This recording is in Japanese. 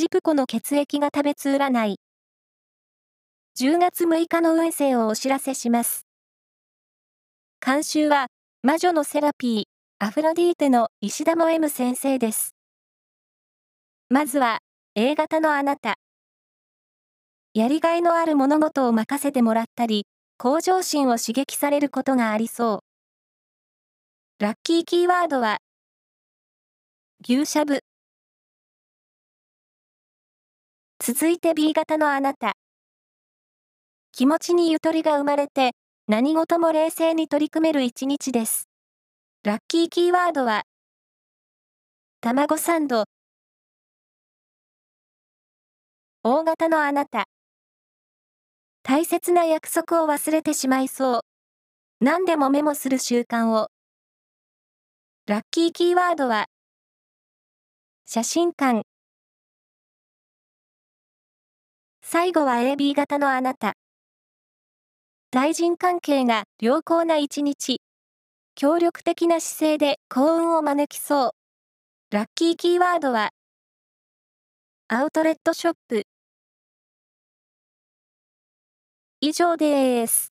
ジプコの血液が食べつ占い。10月6日の運勢をお知らせします。監修は、魔女のセラピー、アフロディーテの石田も M 先生です。まずは、A 型のあなた。やりがいのある物事を任せてもらったり、向上心を刺激されることがありそう。ラッキーキーワードは、牛しゃぶ。続いて B 型のあなた。気持ちにゆとりが生まれて、何事も冷静に取り組める一日です。ラッキーキーワードは、卵サンド。大型のあなた。大切な約束を忘れてしまいそう。何でもメモする習慣を。ラッキーキーワードは、写真館。最後は AB 型のあなた。対人関係が良好な一日。協力的な姿勢で幸運を招きそう。ラッキーキーワードは、アウトレットショップ。以上です。